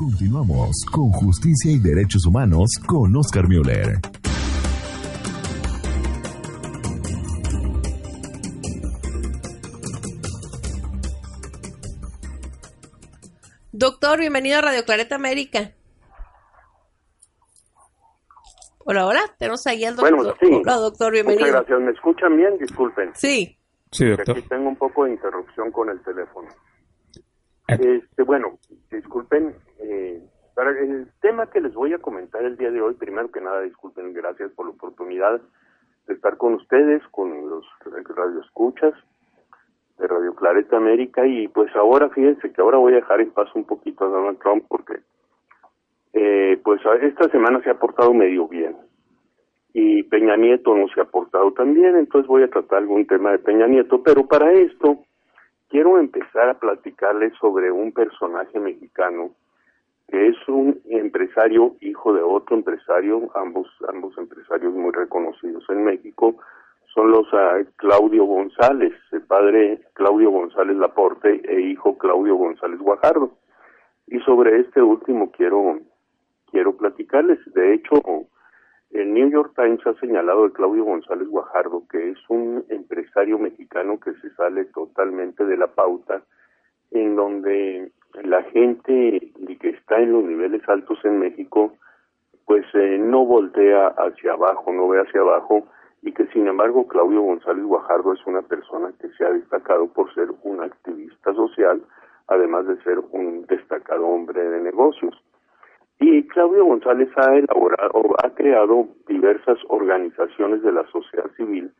Continuamos con Justicia y Derechos Humanos con Oscar Müller. Doctor, bienvenido a Radio Clareta América. Hola, hola, tenemos ahí al doctor. Bueno, sí. Hola, doctor, bienvenido. Muchas gracias. ¿Me escuchan bien? Disculpen. Sí. Sí, doctor. Aquí tengo un poco de interrupción con el teléfono. Este, bueno, disculpen. Eh, para el tema que les voy a comentar el día de hoy, primero que nada, disculpen, gracias por la oportunidad de estar con ustedes, con los radioescuchas de Radio Clareta América y pues ahora fíjense que ahora voy a dejar en paz un poquito a Donald Trump porque eh, pues esta semana se ha portado medio bien y Peña Nieto no se ha portado tan bien, entonces voy a tratar algún tema de Peña Nieto, pero para esto quiero empezar a platicarles sobre un personaje mexicano que es un empresario hijo de otro empresario, ambos ambos empresarios muy reconocidos en México, son los ah, Claudio González, el padre Claudio González Laporte e hijo Claudio González Guajardo. Y sobre este último quiero quiero platicarles. De hecho, el New York Times ha señalado de Claudio González Guajardo que es un mexicano que se sale totalmente de la pauta, en donde la gente que está en los niveles altos en México, pues eh, no voltea hacia abajo, no ve hacia abajo, y que sin embargo Claudio González Guajardo es una persona que se ha destacado por ser un activista social, además de ser un destacado hombre de negocios. Y Claudio González ha elaborado, ha creado diversas organizaciones de la sociedad civil,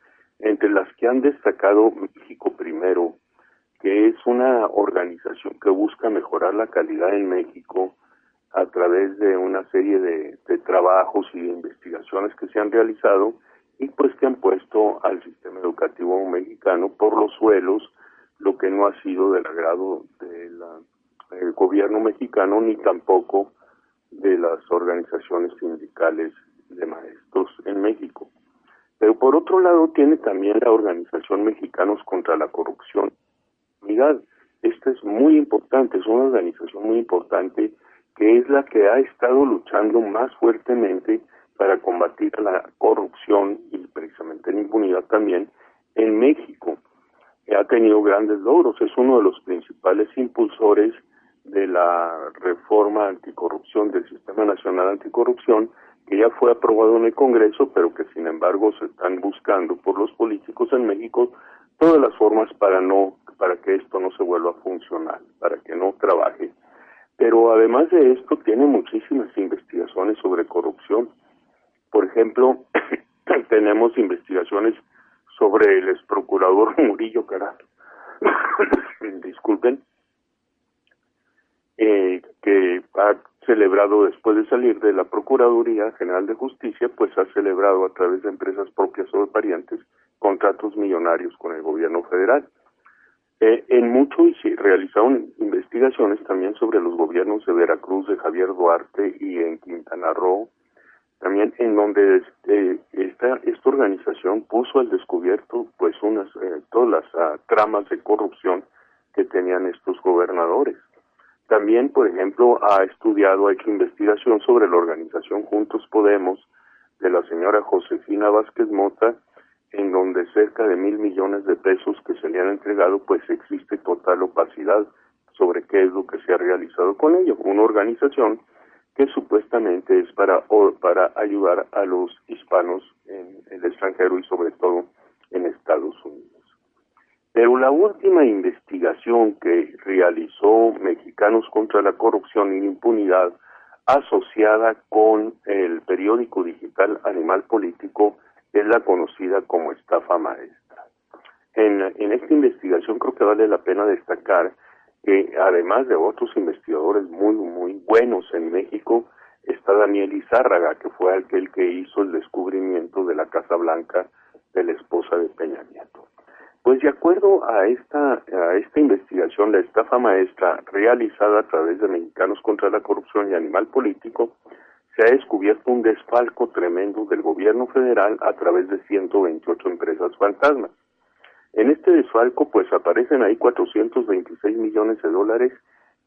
entre las que han destacado México Primero, que es una organización que busca mejorar la calidad en México a través de una serie de, trabajos y de investigaciones que se han realizado y pues que han puesto al sistema educativo mexicano por los suelos, lo que no ha sido del agrado del gobierno mexicano ni tampoco de las organizaciones sindicales de maestros en México. Pero por otro lado tiene también la Organización Mexicanos contra la Corrupción. Mirad, esta es muy importante, es una organización muy importante que es la que ha estado luchando más fuertemente para combatir la corrupción y precisamente la impunidad también en México. Ha tenido grandes logros, es uno de los principales impulsores de la reforma anticorrupción del Sistema Nacional Anticorrupción, que ya fue aprobado en el Congreso, pero que sin embargo se están buscando por los políticos en México todas las formas para no para que esto no se vuelva a funcionar, para que no trabaje. Pero además de esto tiene muchísimas investigaciones sobre corrupción. Por ejemplo, tenemos investigaciones sobre el ex procurador Murillo Caral. Disculpen, eh, que ha celebrado después de salir de la Procuraduría General de Justicia, pues ha celebrado a través de empresas propias o de parientes contratos millonarios con el gobierno federal. Eh, en mucho y se realizaron investigaciones también sobre los gobiernos de Veracruz, de Javier Duarte y en Quintana Roo, también en donde este, esta, esta organización puso al descubierto pues unas eh, todas las uh, tramas de corrupción que tenían estos gobernadores. También, por ejemplo, ha estudiado, ha hecho investigación sobre la organización Juntos Podemos de la señora Josefina Vázquez Mota, en donde cerca de mil millones de pesos que se le han entregado, pues existe total opacidad sobre qué es lo que se ha realizado con ello. Una organización que supuestamente es para, para ayudar a los hispanos en el extranjero y sobre todo en Estados Unidos. Pero la última investigación que realizó Mexicanos contra la Corrupción y la Impunidad asociada con el periódico digital Animal Político es la conocida como estafa maestra. En, en esta investigación creo que vale la pena destacar que además de otros investigadores muy, muy buenos en México, está Daniel Izárraga, que fue aquel que hizo el descubrimiento de la Casa Blanca de la esposa de Peña Nieto. Pues de acuerdo a esta, investigación, la estafa maestra realizada a través de Mexicanos contra la Corrupción y Animal Político, se ha descubierto un desfalco tremendo del gobierno federal a través de 128 empresas fantasmas. En este desfalco, pues aparecen ahí 426 millones de dólares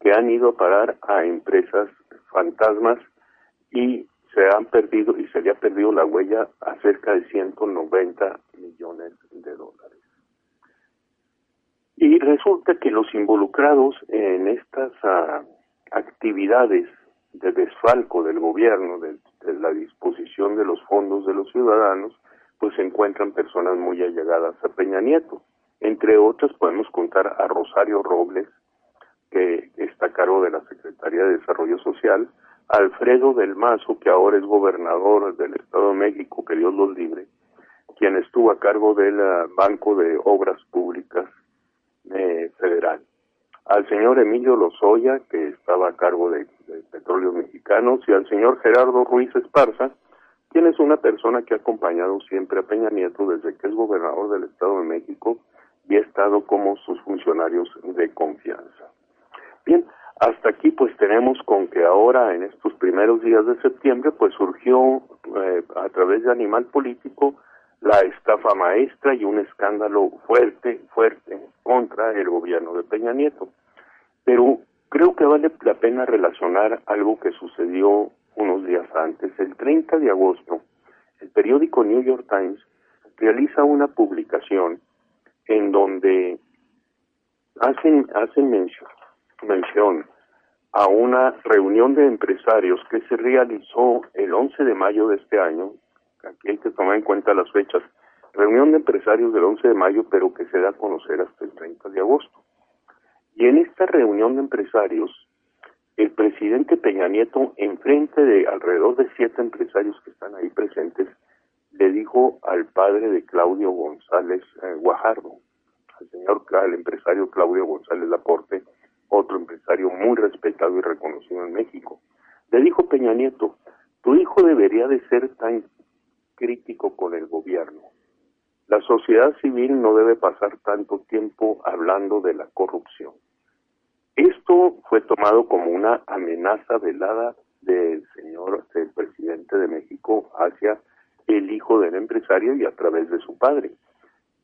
que han ido a parar a empresas fantasmas y se han perdido y se le ha perdido la huella a cerca de 190 millones de dólares. Y resulta que los involucrados en estas ah, actividades de desfalco del gobierno, de, la disposición de los fondos de los ciudadanos, pues se encuentran personas muy allegadas a Peña Nieto. Entre otras podemos contar a Rosario Robles, que está a cargo de la Secretaría de Desarrollo Social, Alfredo del Mazo, que ahora es gobernador del Estado de México, que Dios los libre, quien estuvo a cargo del Banco de Obras Públicas eh, Federal. Al señor Emilio Lozoya, que estaba a cargo de, de Petróleos Mexicanos, y al señor Gerardo Ruiz Esparza, quien es una persona que ha acompañado siempre a Peña Nieto desde que es gobernador del Estado de México y ha estado como sus funcionarios de confianza. Bien, hasta aquí pues tenemos con que ahora en estos primeros días de septiembre pues surgió eh, a través de Animal Político la estafa maestra y un escándalo fuerte, fuerte contra el gobierno de Peña Nieto. Pero creo que vale la pena relacionar algo que sucedió unos días antes. El 30 de agosto, el periódico New York Times realiza una publicación en donde hacen, hacen mención, mención a una reunión de empresarios que se realizó el 11 de mayo de este año aquí hay que tomar en cuenta las fechas, reunión de empresarios del 11 de mayo, pero que se da a conocer hasta el 30 de agosto. Y en esta reunión de empresarios, el presidente Peña Nieto, en frente de alrededor de siete empresarios que están ahí presentes, le dijo al padre de Claudio González eh, Guajardo, al señor, al empresario Claudio González Laporte, otro empresario muy respetado y reconocido en México, le dijo Peña Nieto, tu hijo debería de ser tan crítico con el gobierno. La sociedad civil no debe pasar tanto tiempo hablando de la corrupción. Esto fue tomado como una amenaza velada del señor del presidente de México hacia el hijo del empresario y a través de su padre,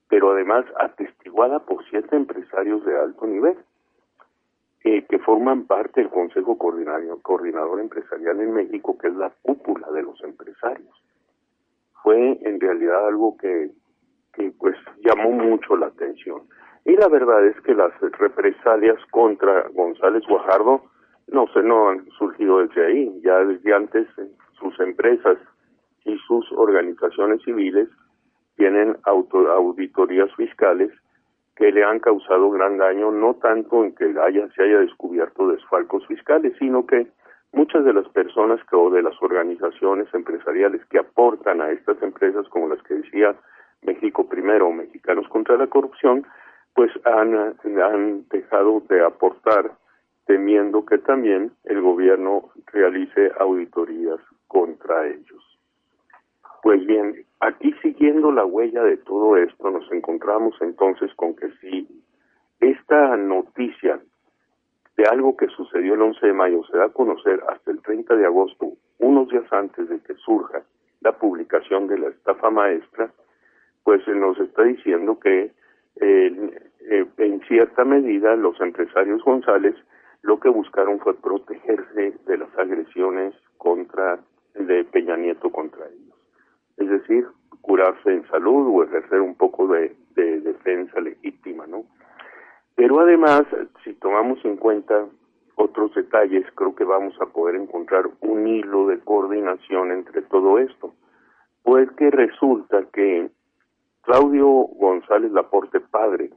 pero además atestiguada por siete empresarios de alto nivel eh, que forman parte del Consejo Coordinador Empresarial en México, que es la cúpula de los empresarios fue en realidad algo que, que pues llamó mucho la atención. Y la verdad es que las represalias contra González Guajardo no se no han surgido desde ahí, ya desde antes sus empresas y sus organizaciones civiles tienen auto, auditorías fiscales que le han causado gran daño, no tanto en que haya, se haya descubierto desfalcos fiscales, sino que muchas de las personas que, o de las organizaciones empresariales que aportan a estas empresas, como las que decía México Primero Mexicanos contra la Corrupción, pues han dejado de aportar temiendo que también el gobierno realice auditorías contra ellos. Pues bien, aquí siguiendo la huella de todo esto, nos encontramos entonces con que si esta noticia de algo que sucedió el 11 de mayo se da a conocer hasta el 30 de agosto, unos días antes de que surja la publicación de la estafa maestra, pues nos está diciendo que eh, eh, en cierta medida los empresarios González lo que buscaron fue protegerse de las agresiones contra de Peña Nieto contra ellos. Es decir, curarse en salud o ejercer un poco de, de defensa legítima, ¿no? Pero además, si tomamos en cuenta otros detalles, creo que vamos a poder encontrar un hilo de coordinación entre todo esto. Pues que resulta que Claudio González Laporte Padre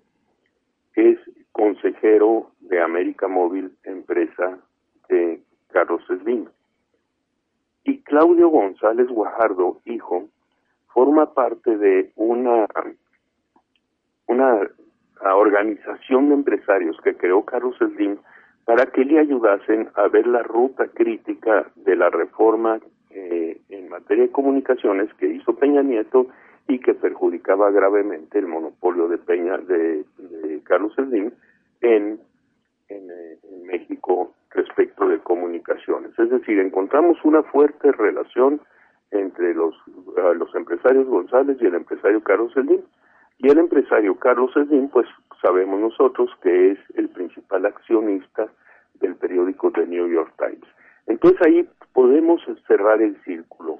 es consejero de América Móvil, empresa de Carlos Slim. Y Claudio González Guajardo, hijo, forma parte de una, una organización de empresarios que creó Carlos Slim para que le ayudasen a ver la ruta crítica de la reforma eh, en materia de comunicaciones que hizo Peña Nieto y que perjudicaba gravemente el monopolio de Peña de, Carlos Slim en, eh, en, México respecto de comunicaciones. Es decir, encontramos una fuerte relación entre los, los empresarios González y el empresario Carlos Slim y el empresario Carlos Slim, pues sabemos nosotros que es el principal accionista del periódico The New York Times. Entonces ahí podemos cerrar el círculo.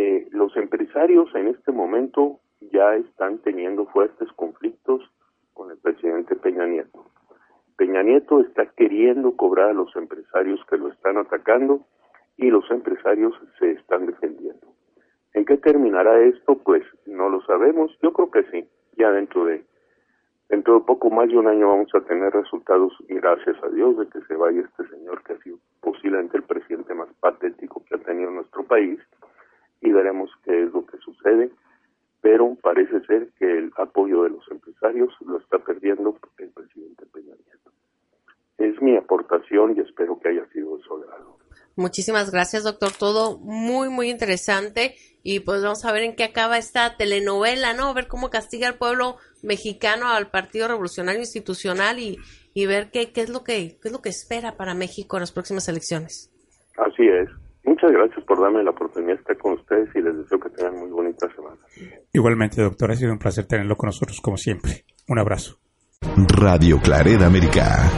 Eh, los empresarios en este momento ya están teniendo fuertes conflictos con el presidente Peña Nieto. Peña Nieto está queriendo cobrar a los empresarios que lo están atacando y los empresarios se están defendiendo. ¿En qué terminará esto? Pues no lo sabemos. Yo creo que sí. Ya dentro de dentro de poco más de un año vamos a tener resultados, gracias a Dios, de que se vaya este señor que ha sido posiblemente el presidente más patético que ha tenido nuestro país y veremos qué es lo que sucede. Pero parece ser que el apoyo de los empresarios lo está perdiendo el presidente Peña Nieto. Es mi aportación y espero que haya sido de su agrado. Muchísimas gracias, doctor. Todo muy, muy interesante. Y pues vamos a ver en qué acaba esta telenovela, ¿no? Ver cómo castiga al pueblo mexicano al Partido Revolucionario Institucional y, y ver qué, qué, es lo que, qué es lo que espera para México en las próximas elecciones. Así es. Muchas gracias por darme la oportunidad de estar con ustedes y les deseo que tengan muy bonita semana. Igualmente, doctor, ha sido un placer tenerlo con nosotros como siempre. Un abrazo. Radio Clareda América.